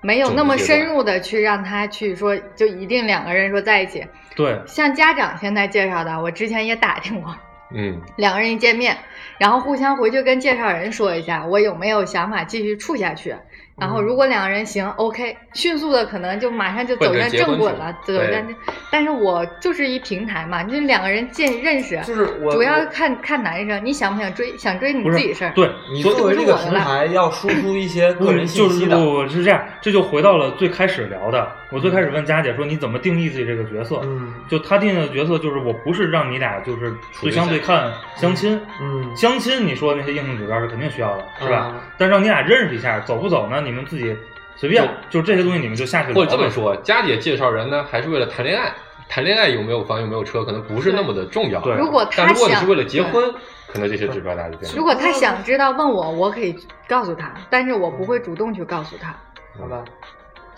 没有那么深入的去让他去说，就一定两个人说在一起。对，像家长现在介绍的，我之前也打听过，嗯，两个人一见面，然后互相回去跟介绍人说一下，我有没有想法继续处下去。然后如果两个人行，OK，迅速的可能就马上就走向正轨了，走奔着结婚去上。但是我就是一平台嘛，就两个人见认识，就是我主要看看男生，你想不想追？想追你自己事儿。对，你作为这个平台要输出一些个人信息的，就是不是这样，这就回到了最开始聊的。我最开始问佳姐说你怎么定义自己这个角色？嗯就她定义的角色就是我不是让你俩就是对相对看相亲，嗯相亲你说的那些硬性指标是肯定需要的，是吧？嗯但让你俩认识一下，走不走呢？你们自己随便，就这些东西你们就下去聊或者这么，说，佳姐介绍人呢，还是为了谈恋爱。谈恋爱有没有房有没有车，可能不是那么的重要。对如果他想但如果你是为了结婚，可能这些指标大家就变了。如果他想知道问我，我可以告诉他，但是我不会主动去告诉他。好吧，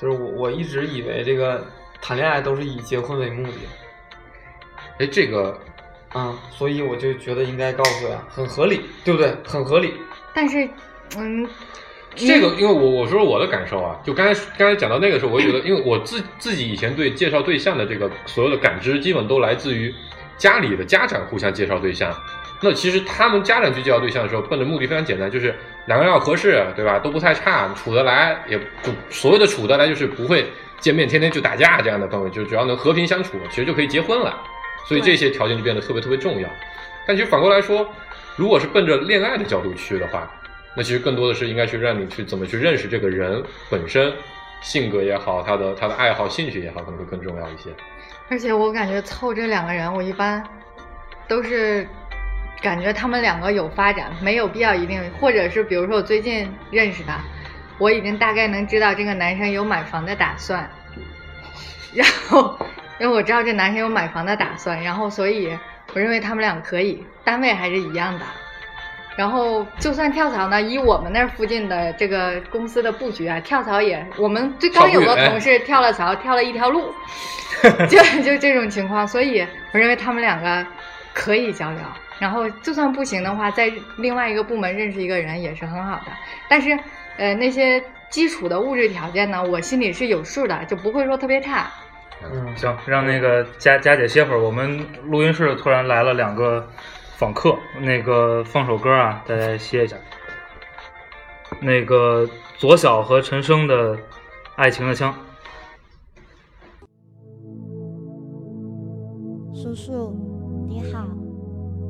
就是我我一直以为这个谈恋爱都是以结婚为目的哎，这个啊、所以我就觉得应该告诉呀，很合理，对不对？很合理。但是，嗯，这个，因为我我说我的感受啊，就刚才刚才讲到那个时候，我就觉得，因为我自自己以前对介绍对象的这个所有的感知，基本都来自于家里的家长互相介绍对象。那其实他们家长去介绍对象的时候，奔的目的非常简单，就是两个人要合适，对吧？都不太差，处得来，也就所谓的处得来，就是不会见面天天就打架这样的氛围，就只要能和平相处，其实就可以结婚了。所以这些条件就变得特别特别重要。但其实反过来说，如果是奔着恋爱的角度去的话，那其实更多的是应该去让你去怎么去认识这个人本身，性格也好，他的他的爱好、兴趣也好，可能会更重要一些。而且我感觉凑这两个人，我一般都是感觉他们两个有发展，没有必要一定，或者是比如说我最近认识他，我已经大概能知道这个男生有买房的打算，然后因为我知道这男生有买房的打算，然后所以我认为他们俩可以，单位还是一样的。然后就算跳槽呢，以我们那儿附近的这个公司的布局啊，跳槽也，我们最刚有个同事跳了槽，跳了一条路，就就这种情况，所以我认为他们两个可以交流。然后就算不行的话，在另外一个部门认识一个人也是很好的。但是，呃，那些基础的物质条件呢，我心里是有数的，就不会说特别差。嗯，行，让那个佳佳姐歇会儿。我们录音室突然来了两个访客，那个放首歌啊，大家歇一下。那个左小和陈升的《爱情的枪》。叔叔，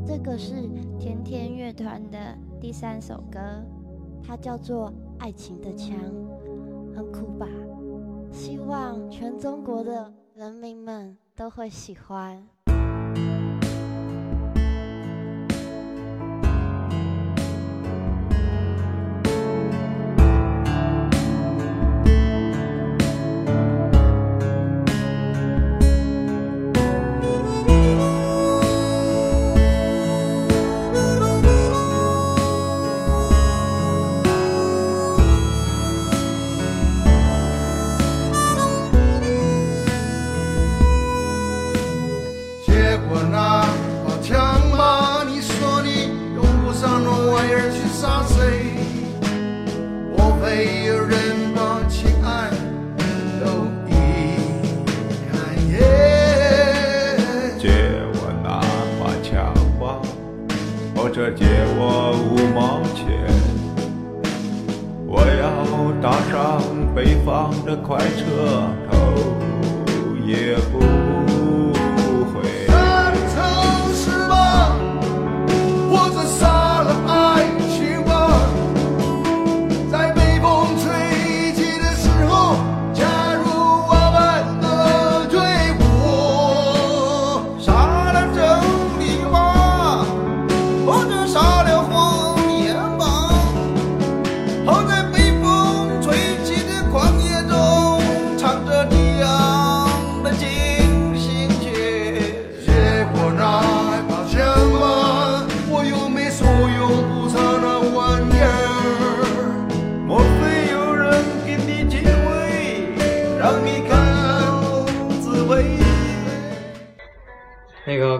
这个是甜甜乐团的第三首歌，它叫做《爱情的枪》，很酷吧？希望全中国的人民们都会喜欢。或者借我五毛钱，我要搭上北方的快车，头也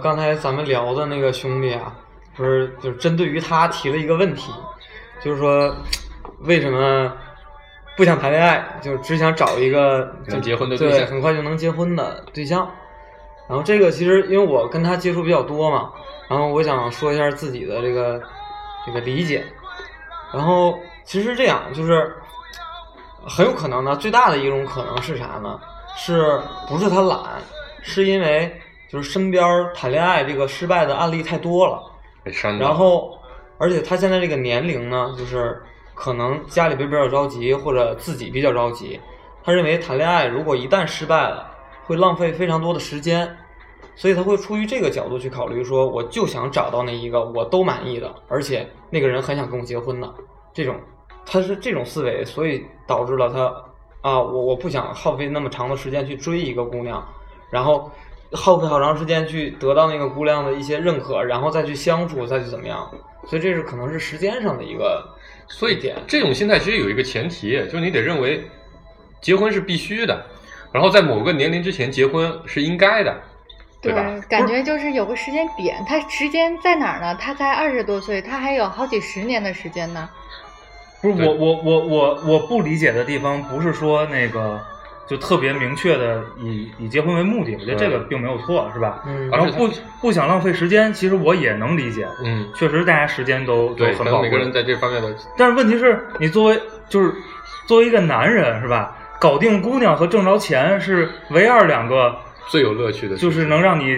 刚才咱们聊的那个兄弟啊，不是就是针对于他提了一个问题，就是说为什么不想谈恋爱，就只想找一个能结婚的对对象很快就能结婚的对象。然后这个其实因为我跟他接触比较多嘛，然后我想说一下自己的这个这个理解。然后其实这样就是，很有可能呢，最大的一种可能是啥呢？是不是他懒？是因为就是身边谈恋爱这个失败的案例太多了，被删。然后而且他现在这个年龄呢，就是可能家里边比较着急，或者自己比较着急，他认为谈恋爱如果一旦失败了，会浪费非常多的时间，所以他会出于这个角度去考虑，说我就想找到那一个我都满意的，而且那个人很想跟我结婚的这种，他是这种思维，所以导致了他啊，我我不想耗费那么长的时间去追一个姑娘，然后耗费好长时间去得到那个姑娘的一些认可，然后再去相处，再去怎么样，所以这是可能是时间上的一个所以点。这种心态其实有一个前提，就是你得认为结婚是必须的，然后在某个年龄之前结婚是应该的，对吧？感觉就是有个时间点，他时间在哪儿呢？他才二十多岁，他还有好几十年的时间呢。不是我我我我我不理解的地方，不是说那个就特别明确的以以结婚为目的，我觉得这个并没有错，是吧？嗯然后不不想浪费时间，其实我也能理解，嗯，确实大家时间都都对，可很宝贵能每个人。在这方面的但是问题是你作为就是作为一个男人是吧？搞定姑娘和挣着钱是唯二两个最有乐趣的，就是能让你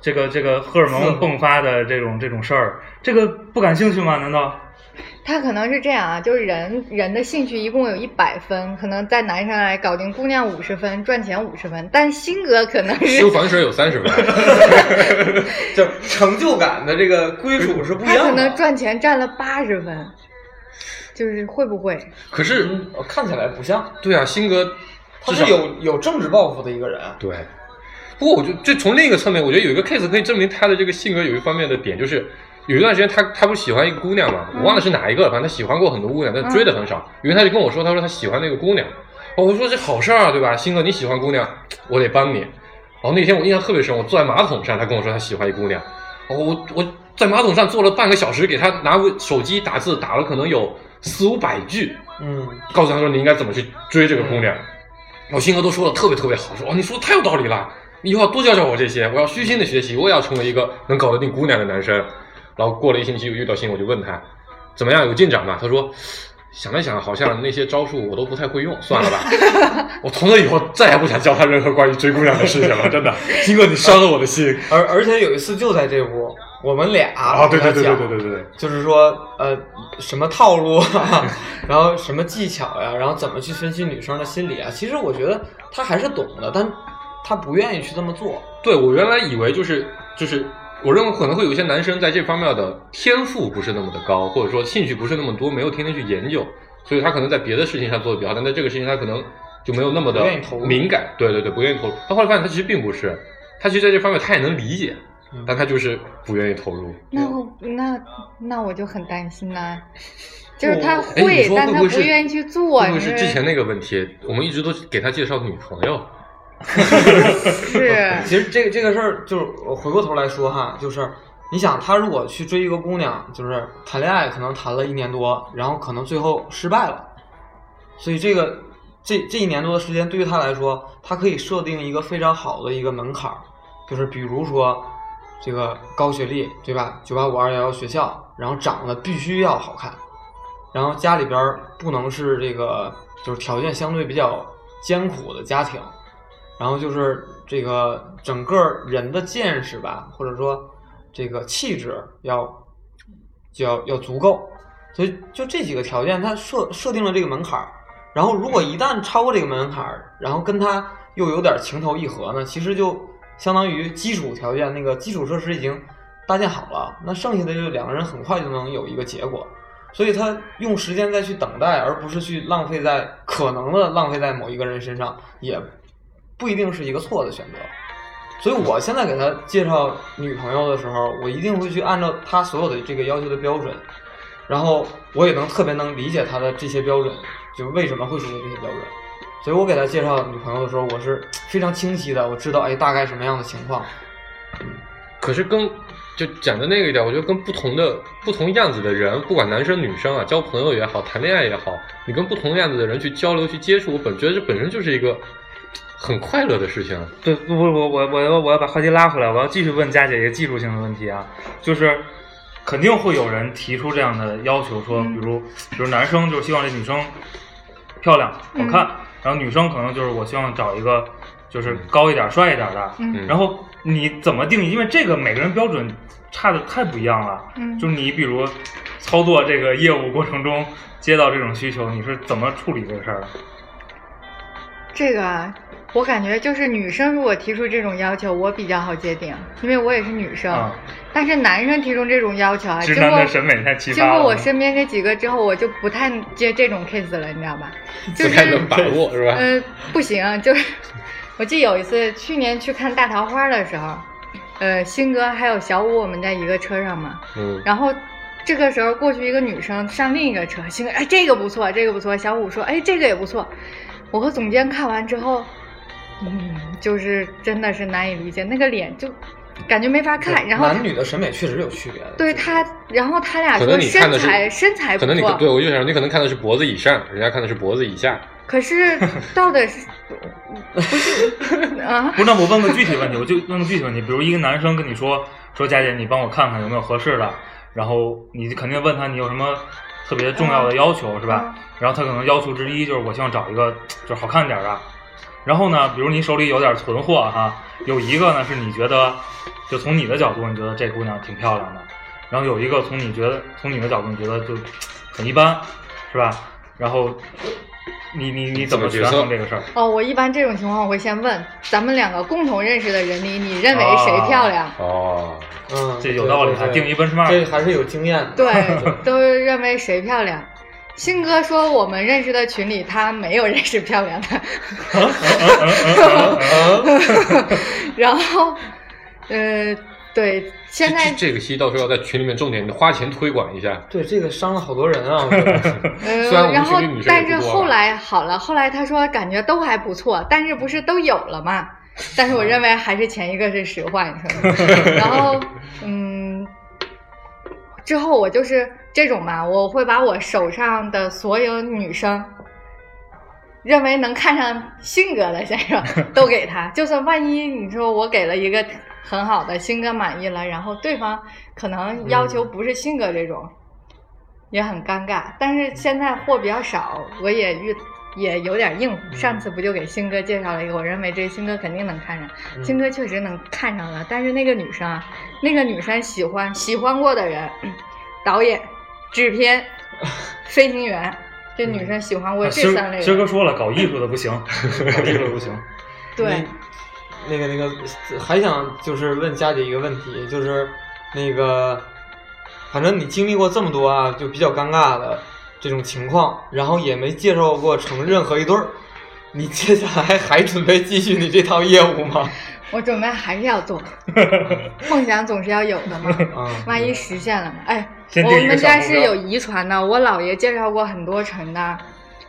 这个这个荷尔蒙迸发的这种这种事儿，这个不感兴趣吗？难道？他可能是这样啊，就是人人的兴趣一共有一百分，可能在男生来搞定姑娘五十分，赚钱五十分，但性格可能是修防水有三十分，就成就感的这个归属是不一样他可。能赚钱占了八十分，就是会不会？可是嗯，看起来不像，对啊，新哥他是有有政治抱负的一个人。对。不过，我觉得这从另一个侧面，我觉得有一个 case 可以证明他的这个性格有一方面的点，就是有一段时间他他不是喜欢一个姑娘嘛，我忘了是哪一个，反正他喜欢过很多姑娘，但追的很少。有一天他就跟我说，他说他喜欢那个姑娘，哦，我说这好事儿啊，对吧？星哥你喜欢姑娘，我得帮你。然后那天我印象特别深，我坐在马桶上，他跟我说他喜欢一姑娘，哦，我我在马桶上坐了半个小时，给他拿手机打字，打了可能有四五百句，嗯，告诉他说你应该怎么去追这个姑娘。我星哥都说的特别特别好，说哦你说的太有道理了，你以后要多教教我这些，我要虚心的学习，我也要成为一个能搞得定姑娘的男生。然后过了一星期又遇到新，我就问他怎么样有进展吗？他说想了想，好像那些招数我都不太会用，算了吧。我从那以后再也不想教他任何关于追姑娘的事情了，真的。新哥你伤了我的心而而且有一次就在这屋，我们俩啊！对对对对对对对，就是说呃什么套路啊，然后什么技巧呀、然后怎么去分析女生的心理啊。其实我觉得他还是懂的，但他不愿意去这么做。对我原来以为就是就是，我认为可能会有一些男生在这方面的天赋不是那么的高，或者说兴趣不是那么多，没有天天去研究，所以他可能在别的事情上做的比较好，但在这个事情他可能就没有那么的敏感。对对对，不愿意投入。他后来发现他其实并不是，他其实在这方面他也能理解，嗯但他就是不愿意投入。那我那那我就很担心呐、就是他会，但他不愿意去做。会不会是之前那个问题？我们一直都给他介绍女朋友，是 其实这个这个事儿，就是我回过头来说哈，就是你想他如果去追一个姑娘，就是谈恋爱，可能谈了一年多，然后可能最后失败了，所以这个这这一年多的时间对于他来说，他可以设定一个非常好的一个门槛儿，就是比如说这个高学历，对吧？九八五二幺幺学校，然后长得必须要好看，然后家里边不能是这个就是条件相对比较艰苦的家庭。然后就是这个整个人的见识吧，或者说这个气质要就要要足够，所以就这几个条件，它设设定了这个门槛儿。然后如果一旦超过这个门槛儿，然后跟他又有点情投意合呢，其实就相当于基础条件那个基础设施已经搭建好了，那剩下的就两个人很快就能有一个结果。所以他用时间再去等待，而不是去浪费在可能的浪费在某一个人身上，也不一定是一个错的选择。所以我现在给他介绍女朋友的时候，我一定会去按照他所有的这个要求的标准，然后我也能特别能理解他的这些标准，就是为什么会说出这些标准。所以我给他介绍女朋友的时候，我是非常清晰的，我知道哎大概什么样的情况。可是跟就讲的那个一点，我觉得跟不同的不同样子的人，不管男生女生啊，交朋友也好，谈恋爱也好，你跟不同样子的人去交流、去接触，我本觉得这本身就是一个很快乐的事情。对，不不我我我要我要把话题拉回来，我要继续问佳姐一个技术性的问题啊，就是肯定会有人提出这样的要求，说，比如比如男生就是希望这女生漂亮好嗯看，然后女生可能就是我希望找一个就是高一点、帅一点的，嗯然后你怎么定义？因为这个每个人标准差的太不一样了。嗯就是你比如操作这个业务过程中接到这种需求，你是怎么处理这个事儿的？这个我感觉就是女生如果提出这种要求，我比较好界定，因为我也是女生。啊但是男生提出这种要求啊，经过审美太奇葩经过。我身边这几个之后，我就不太接这种 case 了，你知道吧？就是不太能把握是吧？呃，不行，就是我记得有一次去年去看大桃花的时候，呃，新哥还有小五我们在一个车上嘛，嗯，然后这个时候过去一个女生上另一个车，新哥哎这个不错，这个不错，小五说哎这个也不错，我和总监看完之后，嗯，就是真的是难以理解，那个脸就感觉没法看，然后男女的审美确实有区别。对他，然后他俩可说身能你看的是材身材不可能你错，对我就想，你可能看的是脖子以上，人家看的是脖子以下。可是 到的是不是 啊不？是，那我问个具体问题，我就问个具体问题，比如一个男生跟你说说佳姐，你帮我看看有没有合适的，然后你肯定问他你有什么特别重要的要求、是吧？然后他可能要求之一就是我希望找一个就是好看点儿的，然后呢，比如你手里有点存货哈，有一个呢是你觉得就从你的角度你觉得这姑娘挺漂亮的，然后有一个从你觉得从你的角度你觉得就很一般，是吧？然后你你你怎么权怎么决策衡这个事儿？哦，我一般这种情况我会先问咱们两个共同认识的人里，你认为谁漂亮？哦，嗯，这有道理定义 benchmark 这还是有经验的。对，都认为谁漂亮。新哥说我们认识的群里他没有认识漂亮的，然后，呃，对，现在这这个戏到时候要在群里面重点花钱推广一下。对，这个伤了好多人啊！然然后但是后来好了，后来他说感觉都还不错，但是不是都有了嘛？但是我认为还是前一个是实话，你说呢？然后 嗯，之后我就是这种嘛，我会把我手上的所有女生。认为能看上性格的先生 都给他，就算万一你说我给了一个很好的，新哥满意了，然后对方可能要求不是性格这种，也很尴尬。但是现在货比较少，我也遇也有点应付。上次不就给新哥介绍了一个，我认为这新哥肯定能看上，嗯新哥确实能看上了。但是那个女生啊，那个女生喜欢喜欢过的人，导演、制片、飞行员，这女生喜欢过这三类人。儿今儿哥说了，搞艺术的不行，搞艺术的不行。对，那个那个还想就是问佳姐一个问题，就是那个，反正你经历过这么多啊，就比较尴尬的这种情况，然后也没介绍过成任何一对儿，你接下来还准备继续你这套业务吗？我准备还是要做，梦想总是要有的嘛。啊，万一实现了呢？哎，我们家是有遗传的，我姥爷介绍过很多成的。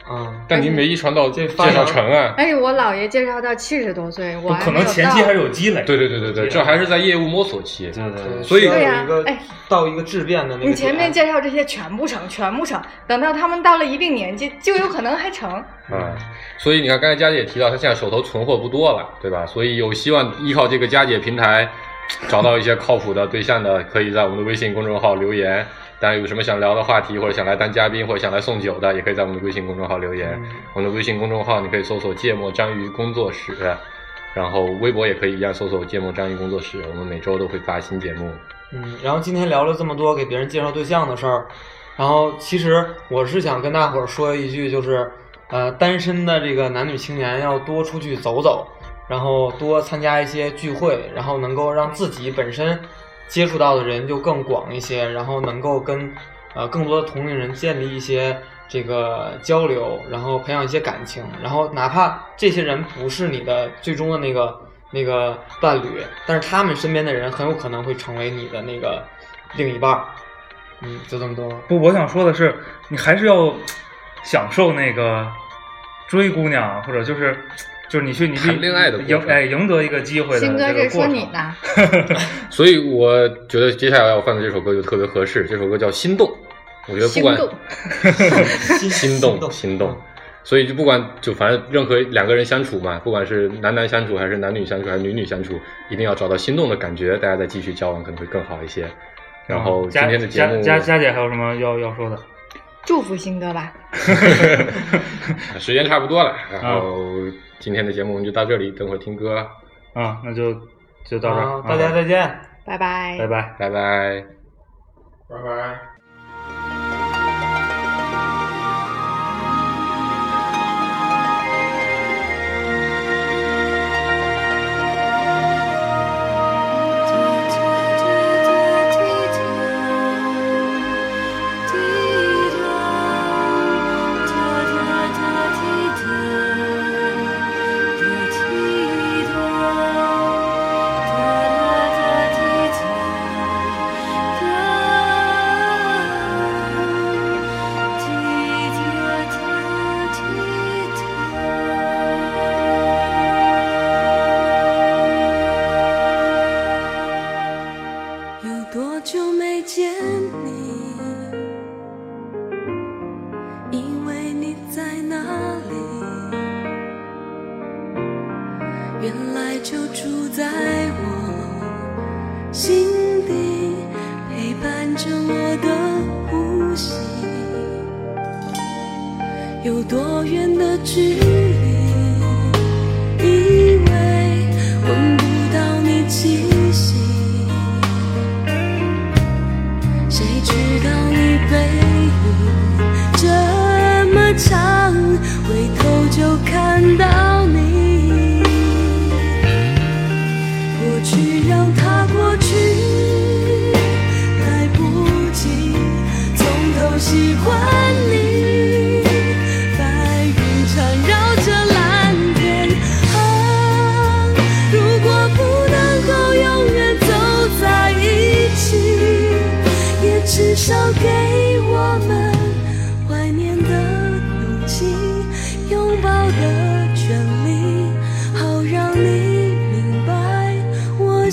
啊，但您没遗传到介这发扬绍成啊。哎，我姥爷介绍到七十多岁，我可能前期还是有积累。对对对对对，这还是在业务摸索期。对对对，所以有一个哎到一个质变的那个你前面介绍这些全部成，全部成，等到他们到了一定年纪，就有可能还成。嗯，所以你看，刚才佳姐也提到，她现在手头存货不多了，对吧？所以有希望依靠这个佳姐平台找到一些靠谱的对象的，可以在我们的微信公众号留言。当然，有什么想聊的话题，或者想来当嘉宾，或者想来送酒的，也可以在我们的微信公众号留言。嗯我们的微信公众号你可以搜索“芥末章鱼工作室”，然后微博也可以一样搜索“芥末章鱼工作室”。我们每周都会发新节目。嗯，然后今天聊了这么多给别人介绍对象的事儿，然后其实我是想跟大伙儿说一句，就是呃，单身的这个男女青年要多出去走走，然后多参加一些聚会，然后能够让自己本身接触到的人就更广一些，然后能够跟呃更多的同龄人建立一些这个交流，然后培养一些感情，然后哪怕这些人不是你的最终的那个那个伴侣，但是他们身边的人很有可能会成为你的那个另一半。嗯，就这么多。不，我想说的是，你还是要享受那个追姑娘，或者就是就是你去你去恋爱的赢哎赢得一个机会的。新哥这是说你的，所以我觉得接下来我放的这首歌就特别合适，这首歌叫《心动》，我觉得不管心动 心动心动，所以就不管就反正任何两个人相处嘛，不管是男男相处还是男女相处还是女女相处，一定要找到心动的感觉，大家再继续交往可能会更好一些。然后今天的节目，佳佳姐还有什么要要说的？祝福新哥吧。时间差不多了，然后。今天的节目我们就到这里，等会儿听歌，啊，那就就到这儿，大家再见，拜拜，拜拜，拜拜，拜拜。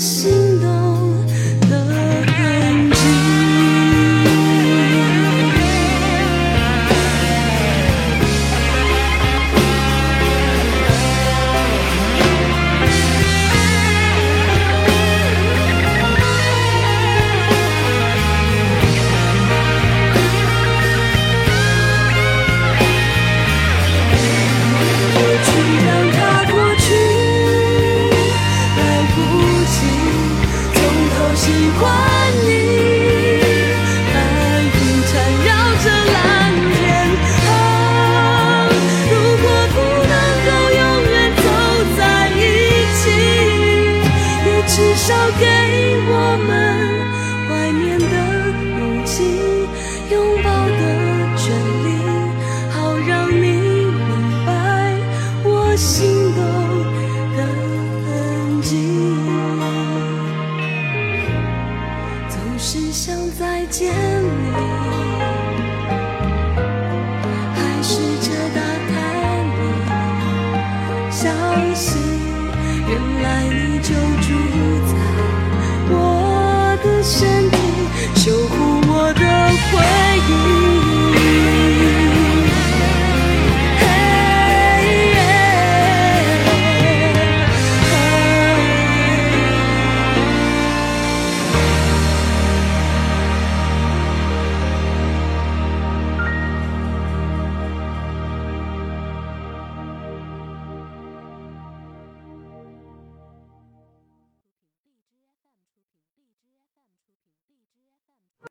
see.